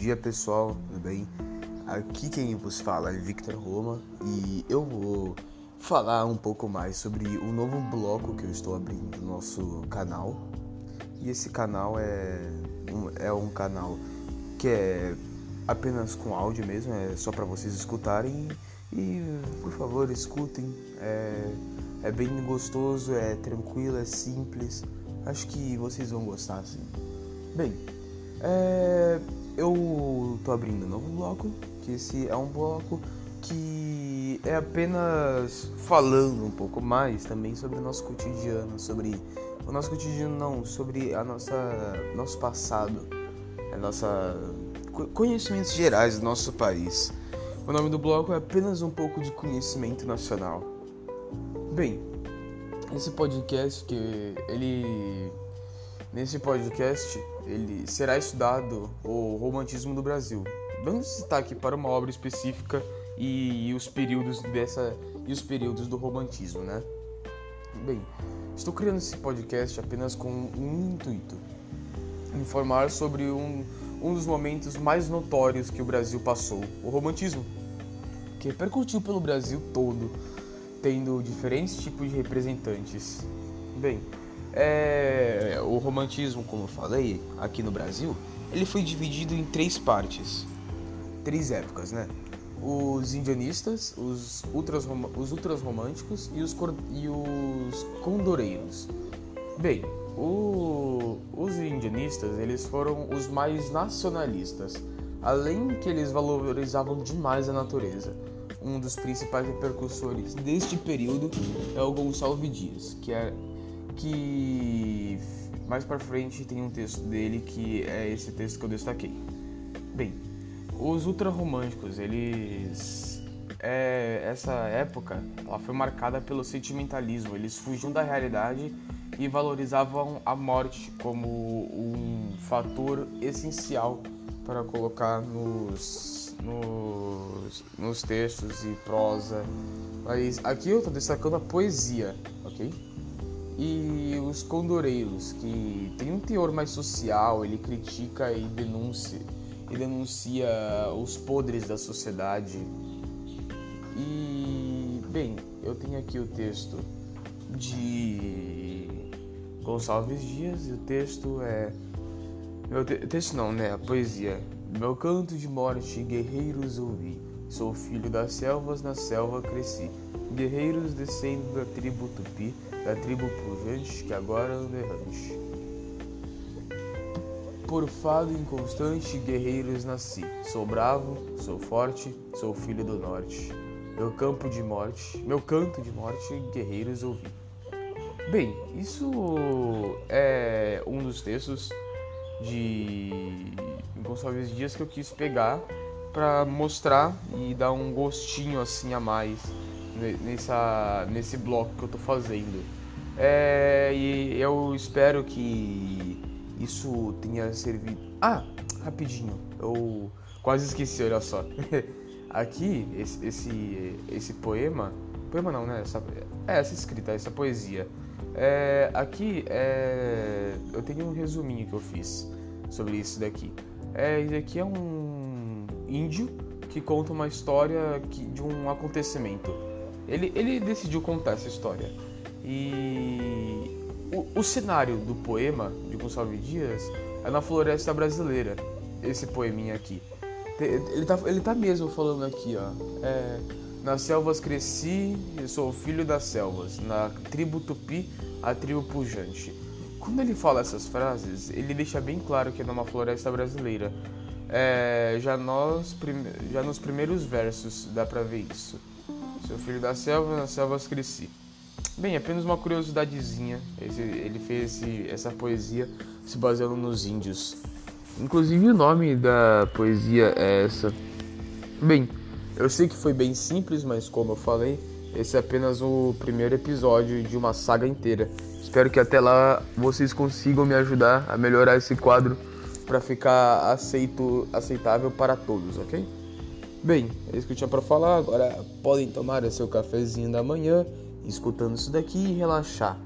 dia pessoal, tudo bem? Aqui quem vos fala é Victor Roma e eu vou falar um pouco mais sobre o novo bloco que eu estou abrindo no nosso canal. E esse canal é um, é um canal que é apenas com áudio mesmo, é só para vocês escutarem e por favor escutem. É, é bem gostoso, é tranquilo, é simples. Acho que vocês vão gostar sim. Bem, é, eu tô abrindo um novo bloco, que esse é um bloco que é apenas falando um pouco mais também sobre o nosso cotidiano, sobre o nosso cotidiano não, sobre a nossa nosso passado, a nossa conhecimentos gerais do nosso país. O nome do bloco é apenas um pouco de conhecimento nacional. Bem, esse podcast que ele Nesse podcast, ele será estudado o romantismo do Brasil, dando destaque para uma obra específica e, e os períodos dessa e os períodos do romantismo, né? Bem, estou criando esse podcast apenas com um intuito: informar sobre um, um dos momentos mais notórios que o Brasil passou, o romantismo, que repercutiu pelo Brasil todo, tendo diferentes tipos de representantes. Bem, é, o romantismo, como eu falei, aqui no Brasil, ele foi dividido em três partes, três épocas, né? Os indianistas, os ultras, os ultras românticos e os, e os condoreiros. Bem, o, os indianistas eles foram os mais nacionalistas, além que eles valorizavam demais a natureza. Um dos principais repercussores deste período é o Gonçalves Dias, que é que mais para frente tem um texto dele que é esse texto que eu destaquei. Bem, os ultrarromânticos, eles é, essa época ela foi marcada pelo sentimentalismo. Eles fugiam da realidade e valorizavam a morte como um fator essencial para colocar nos, nos, nos textos e prosa. Mas aqui eu estou destacando a poesia, ok? E os condoreiros, que tem um teor mais social, ele critica e denuncia, e denuncia os podres da sociedade. E, bem, eu tenho aqui o texto de Gonçalves Dias, e o texto é. Meu te... texto não, né? A poesia. Meu canto de morte, guerreiros ouvi. Sou filho das selvas, na selva cresci. Guerreiros descendo da tribo tupi da tribo pujante que agora anda errante. Por fado inconstante, guerreiros nasci. Sou bravo, sou forte, sou filho do norte. Meu campo de morte, meu canto de morte, guerreiros ouvi. Bem, isso é um dos textos de Gonçalves Dias que eu quis pegar para mostrar e dar um gostinho assim a mais nessa, nesse bloco que eu tô fazendo. É, e eu espero que isso tenha servido. Ah, rapidinho, eu quase esqueci, olha só. Aqui, esse, esse, esse poema. Poema não, né? Essa, é, essa escrita, essa poesia. É, aqui é, eu tenho um resuminho que eu fiz sobre isso daqui. É, esse aqui é um índio que conta uma história que, de um acontecimento ele, ele decidiu contar essa história. E o, o cenário do poema de Gonçalves Dias é na floresta brasileira, esse poeminha aqui. Ele tá, ele tá mesmo falando aqui, ó. É, nas selvas cresci, eu sou filho das selvas. Na tribo tupi, a tribo pujante. Quando ele fala essas frases, ele deixa bem claro que é numa floresta brasileira. É, já, nós, já nos primeiros versos dá pra ver isso. Seu filho da selva, nas selvas cresci. Bem, apenas uma curiosidadezinha. Esse, ele fez esse, essa poesia se baseando nos índios. Inclusive o nome da poesia é essa. Bem, eu sei que foi bem simples, mas como eu falei, esse é apenas o primeiro episódio de uma saga inteira. Espero que até lá vocês consigam me ajudar a melhorar esse quadro para ficar aceito, aceitável para todos, ok? Bem, é isso que eu tinha para falar. Agora podem tomar seu cafezinho da manhã, escutando isso daqui e relaxar.